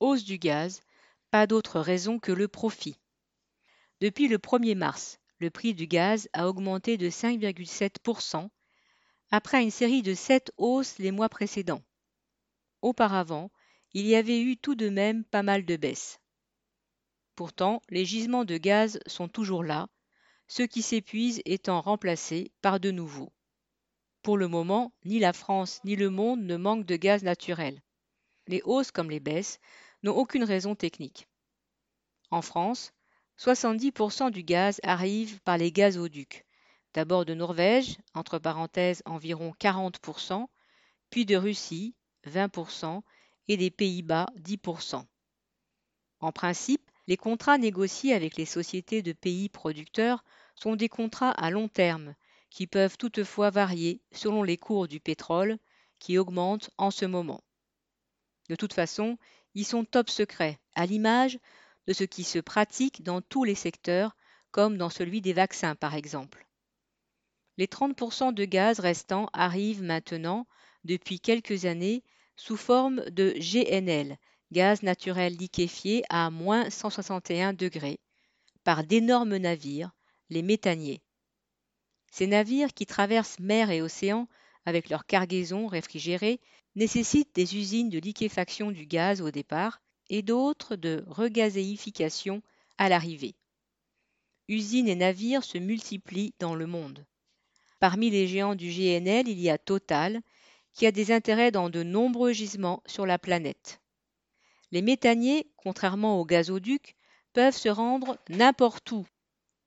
hausse du gaz, pas d'autre raison que le profit. Depuis le 1er mars, le prix du gaz a augmenté de 5,7% après une série de sept hausses les mois précédents. Auparavant, il y avait eu tout de même pas mal de baisses. Pourtant, les gisements de gaz sont toujours là, ceux qui s'épuisent étant remplacés par de nouveaux. Pour le moment, ni la France ni le monde ne manquent de gaz naturel. Les hausses comme les baisses n'ont aucune raison technique. En France, 70% du gaz arrive par les gazoducs, d'abord de Norvège, entre parenthèses environ 40%, puis de Russie, 20%, et des Pays-Bas, 10%. En principe, les contrats négociés avec les sociétés de pays producteurs sont des contrats à long terme, qui peuvent toutefois varier selon les cours du pétrole, qui augmentent en ce moment. De toute façon, ils sont top secrets, à l'image de ce qui se pratique dans tous les secteurs, comme dans celui des vaccins par exemple. Les 30% de gaz restants arrivent maintenant, depuis quelques années, sous forme de GNL, gaz naturel liquéfié à moins 161 degrés, par d'énormes navires, les méthaniers. Ces navires qui traversent mer et océan avec leurs cargaisons réfrigérées nécessitent des usines de liquéfaction du gaz au départ et d'autres de regazéification à l'arrivée. Usines et navires se multiplient dans le monde. Parmi les géants du GNL, il y a Total, qui a des intérêts dans de nombreux gisements sur la planète. Les méthaniers, contrairement aux gazoducs, peuvent se rendre n'importe où.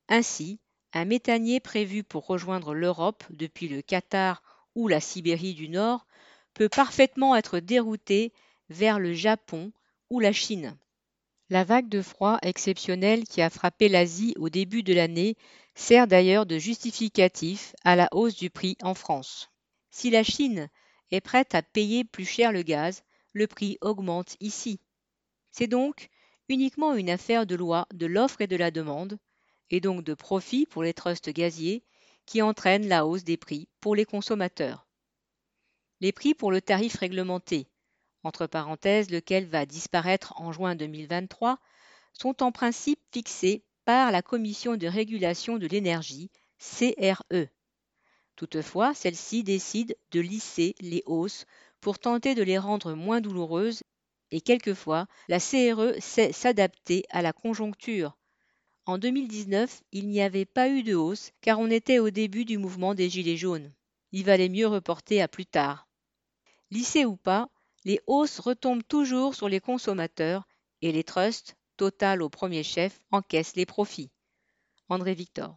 Ainsi, un méthanier prévu pour rejoindre l'Europe depuis le Qatar ou la Sibérie du Nord peut parfaitement être dérouté vers le Japon ou la Chine. La vague de froid exceptionnelle qui a frappé l'Asie au début de l'année sert d'ailleurs de justificatif à la hausse du prix en France. Si la Chine est prête à payer plus cher le gaz, le prix augmente ici. C'est donc uniquement une affaire de loi de l'offre et de la demande, et donc de profit pour les trusts gaziers, qui entraîne la hausse des prix pour les consommateurs. Les prix pour le tarif réglementé, entre parenthèses lequel va disparaître en juin 2023, sont en principe fixés par la Commission de régulation de l'énergie, CRE. Toutefois, celle-ci décide de lisser les hausses pour tenter de les rendre moins douloureuses et quelquefois la CRE sait s'adapter à la conjoncture. En 2019, il n'y avait pas eu de hausse car on était au début du mouvement des Gilets jaunes. Il valait mieux reporter à plus tard. Lissé ou pas, les hausses retombent toujours sur les consommateurs et les trusts, Total au premier chef, encaissent les profits. André Victor.